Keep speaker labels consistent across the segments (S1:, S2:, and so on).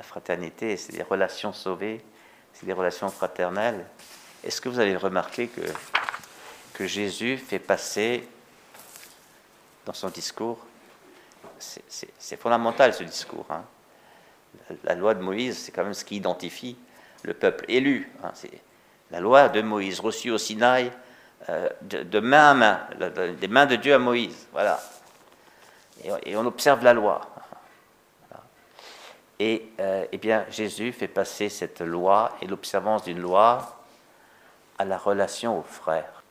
S1: la fraternité, c'est des relations sauvées, c'est des relations fraternelles. Est-ce que vous avez remarqué que, Jésus fait passer dans son discours, c'est fondamental ce discours, hein. la, loi de Moïse, c'est quand même ce qui identifie le peuple élu. Hein. la loi de Moïse, reçue au Sinaï euh, de, main à main, des mains de Dieu à Moïse. Voilà. Et, on observe la loi. Et euh, eh bien, Jésus fait passer cette loi et l'observance d'une loi à la relation aux frères.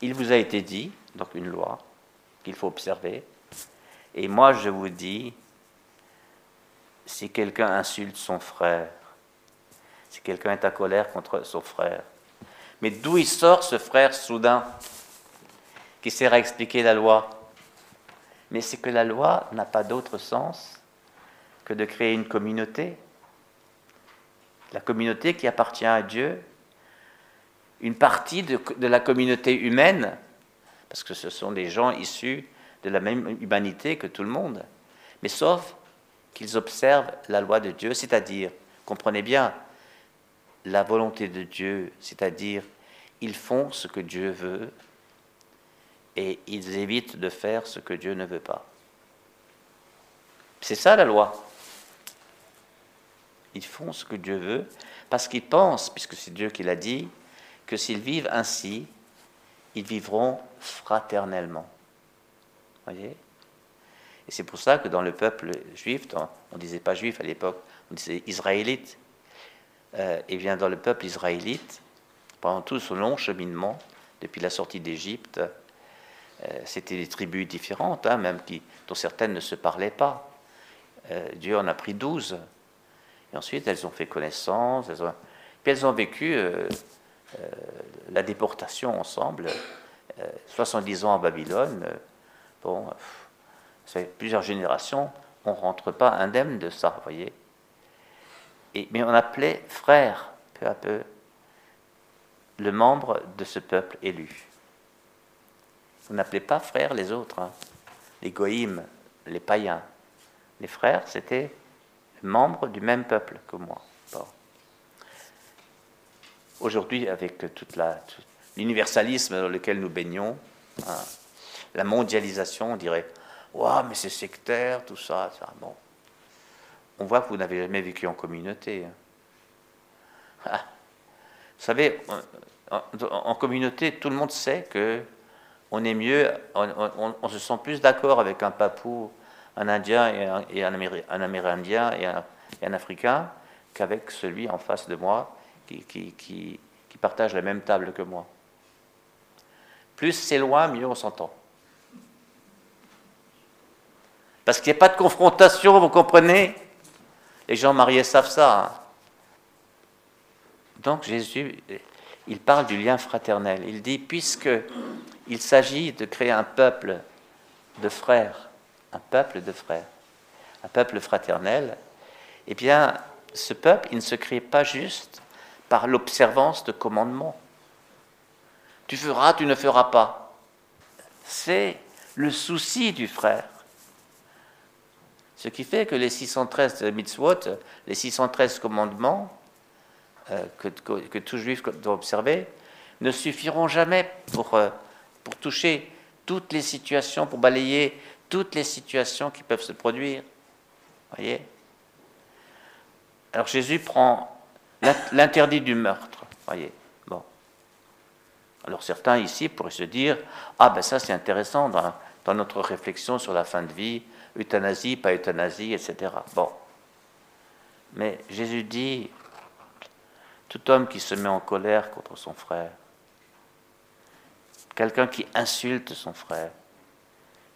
S1: Il vous a été dit, donc une loi, qu'il faut observer. Et moi, je vous dis, si quelqu'un insulte son frère, si quelqu'un est à colère contre son frère, mais d'où il sort ce frère soudain qui sert à expliquer la loi? Mais c'est que la loi n'a pas d'autre sens que de créer une communauté. La communauté qui appartient à Dieu, une partie de, la communauté humaine, parce que ce sont des gens issus de la même humanité que tout le monde, mais sauf qu'ils observent la loi de Dieu, c'est-à-dire, comprenez bien, la volonté de Dieu, c'est-à-dire, ils font ce que Dieu veut et ils évitent de faire ce que Dieu ne veut pas. C'est ça la loi. Ils font ce que Dieu veut parce qu'ils pensent, puisque c'est Dieu qui l'a dit, que s'ils vivent ainsi, ils vivront fraternellement. Voyez? Et c'est pour ça que dans le peuple juif, on ne disait pas juif à l'époque, on disait israélite. Euh, et bien dans le peuple israélite, pendant tout ce long cheminement, depuis la sortie d'Égypte, euh, c'était des tribus différentes, hein, même qui, dont certaines ne se parlaient pas. Euh, Dieu en a pris douze. Ensuite, elles ont fait connaissance, puis elles ont vécu euh, la déportation ensemble, 70 ans à Babylone. bon, fait plusieurs générations, on ne rentre pas indemne de ça, vous voyez. Mais on appelait frère, peu à peu, le membre de ce peuple élu. On n'appelait pas frères les autres, hein. les goïmes, les païens. Les frères, c'était membres du même peuple que moi. Aujourd'hui, avec tout l'universalisme dans lequel nous baignons, hein, la mondialisation, on dirait Waouh, mais c'est sectaire, tout ça, ça. Bon. On voit que vous n'avez jamais vécu en communauté. Hein. Ah. Vous savez, en, communauté, tout le monde sait que on est mieux, on, se sent plus d'accord avec un papou, un Indien et un, Amérindien et un, Africain qu'avec celui en face de moi qui, partage la même table que moi. Plus c'est loin, mieux on s'entend. Parce qu'il n'y a pas de confrontation, vous comprenez? Les gens mariés savent ça. Hein. Donc Jésus, il parle du lien fraternel. Il dit, puisque il s'agit de créer un peuple de frères, un peuple de frères, un peuple fraternel, eh bien, ce peuple, il ne se crée pas juste par l'observance de commandements. Tu feras, tu ne feras pas. C'est le souci du frère. Ce qui fait que les 613 mitzvot, les 613 commandements, euh, que, tout juif doit observer, ne suffiront jamais pour, euh, pour toucher toutes les situations, pour balayer toutes les situations qui peuvent se produire. Voyez? Alors Jésus prend l'interdit du meurtre. Voyez? Bon. Alors certains ici pourraient se dire Ah, ben ça c'est intéressant dans, dans notre réflexion sur la fin de vie, euthanasie, pas euthanasie, etc. Bon. Mais Jésus dit tout homme qui se met en colère contre son frère, quelqu'un qui insulte son frère,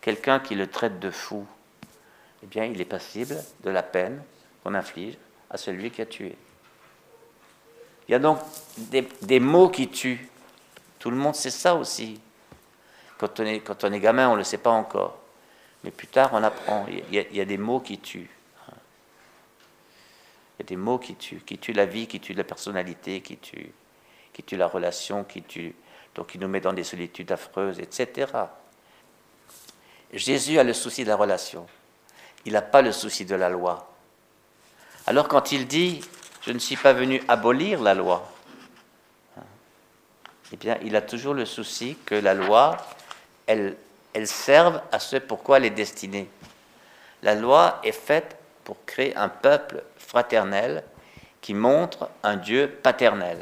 S1: quelqu'un qui le traite de fou, eh bien, il est passible de la peine qu'on inflige à celui qui a tué. Il y a donc des, mots qui tuent. Tout le monde sait ça aussi. Quand on est, quand on est gamin, on ne le sait pas encore. Mais plus tard, on apprend. il y a des mots qui tuent. Il y a des mots qui tuent, qui tuent la vie, qui tuent la personnalité, qui tuent, qui tuent la relation, qui tuent, donc qui nous met dans des solitudes affreuses, etc. Jésus a le souci de la relation. Il n'a pas le souci de la loi. Alors quand il dit je ne suis pas venu abolir la loi, eh bien, il a toujours le souci que la loi, elle, elle serve à ce pourquoi elle est destinée. La loi est faite pour créer un peuple fraternel qui montre un Dieu paternel.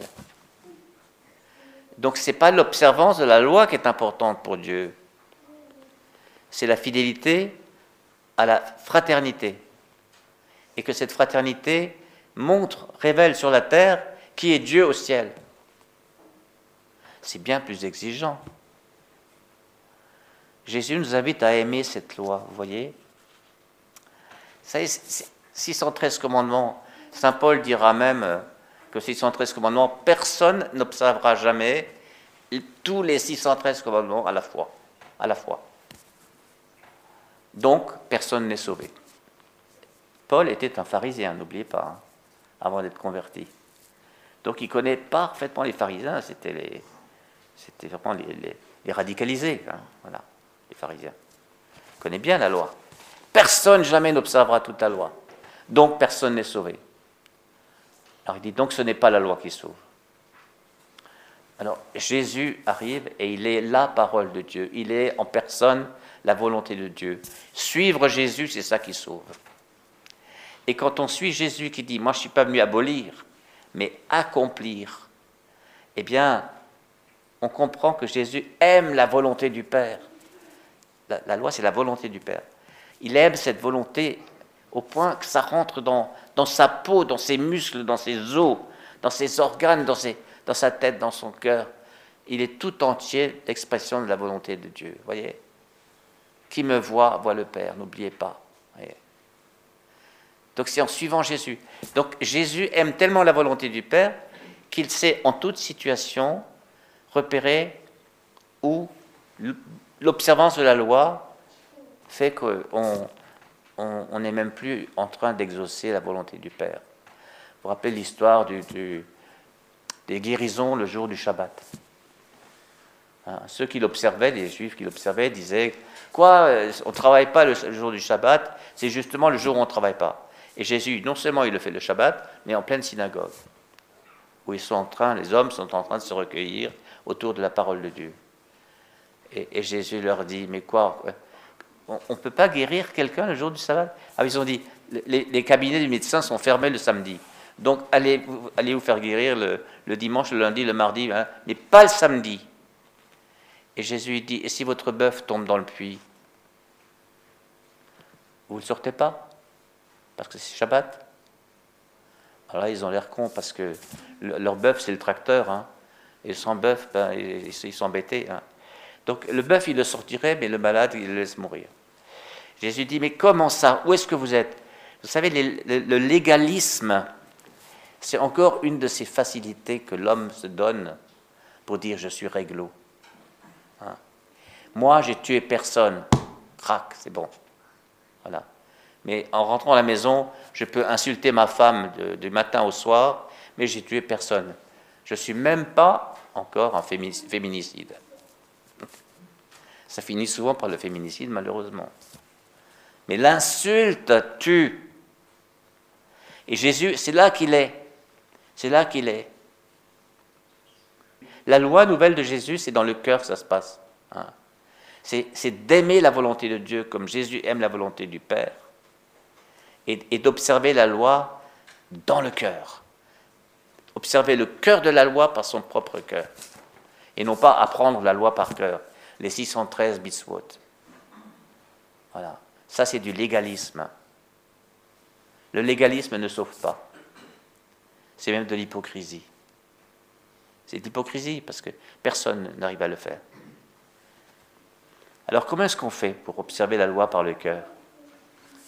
S1: Donc ce n'est pas l'observance de la loi qui est importante pour Dieu, c'est la fidélité à la fraternité. Et que cette fraternité montre, révèle sur la terre qui est Dieu au ciel. C'est bien plus exigeant. Jésus nous invite à aimer cette loi, vous voyez Ça 613 commandements. Saint Paul dira même euh, que 613 commandements, personne n'observera jamais tous les 613 commandements à. À la fois. Donc, personne n'est sauvé. Paul était un pharisien, n'oubliez pas, hein, avant d'être converti. Donc, il connaît parfaitement les pharisiens, c'était les, c'était vraiment les, radicalisés, hein, voilà, les pharisiens. Il connaît bien la loi. Personne jamais n'observera toute la loi. Donc, personne n'est sauvé. Alors, il dit donc, ce n'est pas la loi qui sauve. Alors, Jésus arrive et il est la parole de Dieu. Il est en personne la volonté de Dieu. Suivre Jésus, c'est ça qui sauve. Et quand on suit Jésus qui dit, moi je ne suis pas venu abolir, mais accomplir, eh bien, on comprend que Jésus aime la volonté du Père. La, loi, c'est la volonté du Père. Il aime cette volonté au point que ça rentre dans, dans sa peau, dans ses muscles, dans ses os, dans ses organes, dans, ses, dans sa tête, dans son cœur. Il est tout entier l'expression de la volonté de Dieu. Voyez? Qui me voit, voit le Père, n'oubliez pas. Donc c'est en suivant Jésus. Donc Jésus aime tellement la volonté du Père qu'il sait en toute situation repérer où l'observance de la loi fait qu'on on n'est même plus en train d'exaucer la volonté du Père. Vous vous rappelez l'histoire du, des guérisons le jour du Shabbat. Hein, ceux qui l'observaient, les juifs qui l'observaient, disaient Quoi euh, On ne travaille pas le jour du Shabbat, c'est justement le jour où on ne travaille pas. Et Jésus, non seulement il le fait le Shabbat, mais en pleine synagogue, où ils sont en train, les hommes sont en train de se recueillir autour de la parole de Dieu. Et, Jésus leur dit Mais quoi On ne peut pas guérir quelqu'un le jour du Shabbat? Ah, ils ont dit les, cabinets du médecin sont fermés le samedi. Donc allez, vous faire guérir le, dimanche, le lundi, le mardi, hein, mais pas le samedi. Et Jésus dit, et si votre bœuf tombe dans le puits, vous ne le sortez pas? Parce que c'est Shabbat Alors là, ils ont l'air cons parce que leur bœuf, c'est le tracteur. Hein. Et sans bœuf, ben, ils, sont embêtés. Hein. Donc le bœuf, il le sortirait, mais le malade, il le laisse mourir. Jésus dit, mais comment ça? Où est-ce que vous êtes? Vous savez, le légalisme, c'est encore une de ces facilités que l'homme se donne pour dire je suis réglo. Moi, j'ai tué personne. Crac, c'est bon. Voilà. Mais en rentrant à la maison, je peux insulter ma femme du matin au soir, mais j'ai tué personne. Je ne suis même pas encore un féminicide. Ça finit souvent par le féminicide, malheureusement. Mais l'insulte tue. Et Jésus, c'est là qu'il est. C'est là qu'il est. La loi nouvelle de Jésus, c'est dans le cœur que ça se passe. Hein c'est d'aimer la volonté de Dieu comme Jésus aime la volonté du Père et, d'observer la loi dans le cœur. Observer le cœur de la loi par son propre cœur et non pas apprendre la loi par cœur, les 613 mitzvot. Voilà, ça c'est du légalisme. Le légalisme ne sauve pas. C'est même de l'hypocrisie. C'est de l'hypocrisie parce que personne n'arrive à le faire. Alors comment est-ce qu'on fait pour observer la loi par le cœur?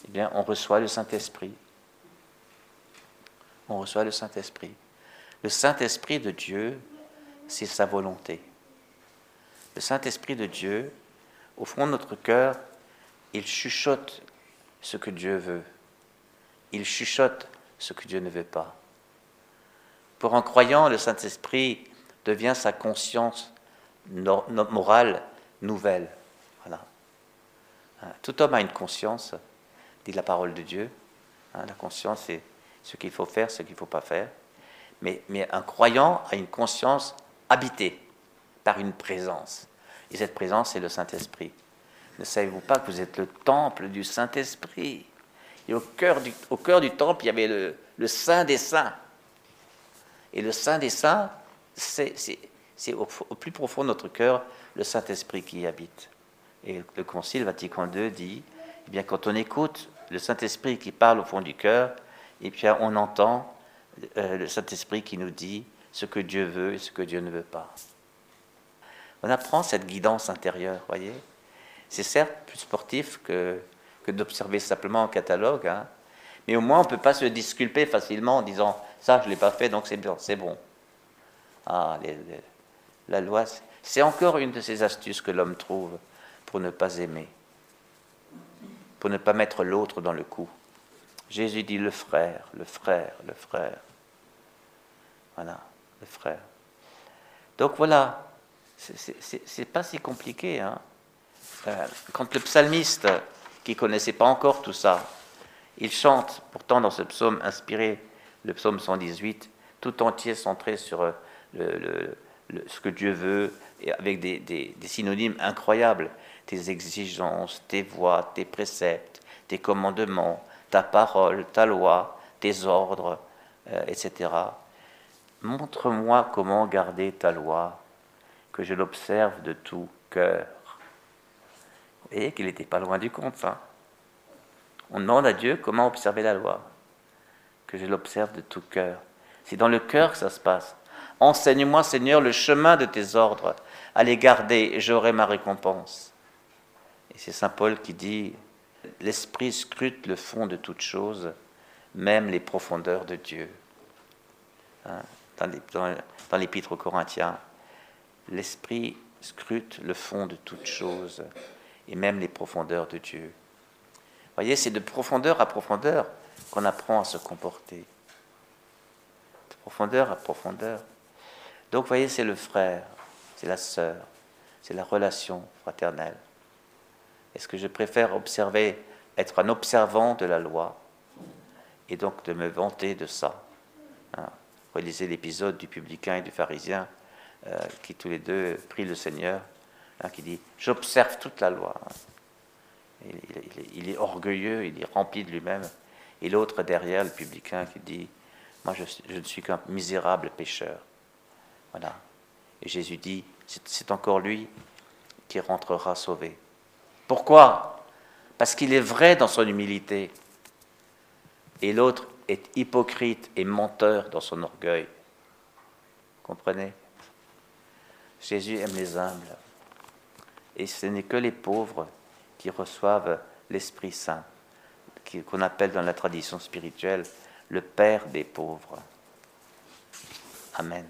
S1: Eh bien, on reçoit le Saint-Esprit. On reçoit le Saint-Esprit. Le Saint-Esprit de Dieu, c'est sa volonté. Le Saint-Esprit de Dieu, au fond de notre cœur, il chuchote ce que Dieu veut. Il chuchote ce que Dieu ne veut pas. Pour un croyant, le Saint-Esprit devient sa conscience morale nouvelle. Hein, tout homme a une conscience, dit la parole de Dieu. Hein, la conscience, ce qu'il faut faire, ce qu'il ne faut pas faire. Mais, mais un croyant a une conscience habitée par une présence. Et cette présence, c'est le Saint-Esprit. Ne savez-vous pas que vous êtes le temple du Saint-Esprit? Et au cœur du, au cœur du temple, il y avait le, le Saint des Saints. Et le Saint des Saints, c'est au, plus profond de notre cœur le Saint-Esprit qui y habite. Et le Concile Vatican II dit, eh bien, quand on écoute le Saint-Esprit qui parle au fond du cœur, et puis on entend euh, le Saint-Esprit qui nous dit ce que Dieu veut et ce que Dieu ne veut pas. On apprend cette guidance intérieure, voyez. C'est certes plus sportif que, que d'observer simplement un catalogue, hein, mais au moins on ne peut pas se disculper facilement en disant ça je ne l'ai pas fait donc c'est bon. Ah, la loi, c'est encore une de ces astuces que l'homme trouve pour ne pas aimer, pour ne pas mettre l'autre dans le coup. Jésus dit le frère, le frère, le frère. Voilà, le frère. Donc voilà, c'est pas si compliqué. Hein. Euh, quand le psalmiste, qui connaissait pas encore tout ça, il chante pourtant dans ce psaume inspiré, le psaume 118, tout entier centré sur euh, ce que Dieu veut, et avec des, synonymes incroyables, tes exigences, tes voies, tes préceptes, tes commandements, ta parole, ta loi, tes ordres, euh, etc. Montre-moi comment garder ta loi, que je l'observe de tout cœur. Vous voyez qu'il n'était pas loin du compte, ça. On demande à Dieu comment observer la loi, que je l'observe de tout cœur. C'est dans le cœur que ça se passe. Enseigne-moi, Seigneur, le chemin de tes ordres. Allez garder et j'aurai ma récompense. Et c'est Saint Paul qui dit L'Esprit scrute le fond de toutes choses, même les profondeurs de Dieu. Hein, dans l'Épître aux Corinthiens, l'Esprit scrute le fond de toutes choses, et même les profondeurs de Dieu. Vous voyez, c'est de profondeur à profondeur qu'on apprend à se comporter. De profondeur à profondeur. Donc, vous voyez, c'est le frère, c'est la sœur, c'est la relation fraternelle. Est-ce que je préfère observer, être un observant de la loi et donc de me vanter de ça? Hein? Relisez l'épisode du publicain et du pharisien euh, qui tous les deux prient le Seigneur, hein, qui dit J'observe toute la loi. Il, est orgueilleux, il est rempli de lui-même. Et l'autre derrière, le publicain, qui dit Moi, je, ne suis qu'un misérable pécheur. Voilà. Et Jésus dit C'est encore lui qui rentrera sauvé. Pourquoi? Parce qu'il est vrai dans son humilité. Et l'autre est hypocrite et menteur dans son orgueil. Comprenez? Jésus aime les humbles. Et ce n'est que les pauvres qui reçoivent l'Esprit Saint, qu'on appelle dans la tradition spirituelle le Père des pauvres. Amen.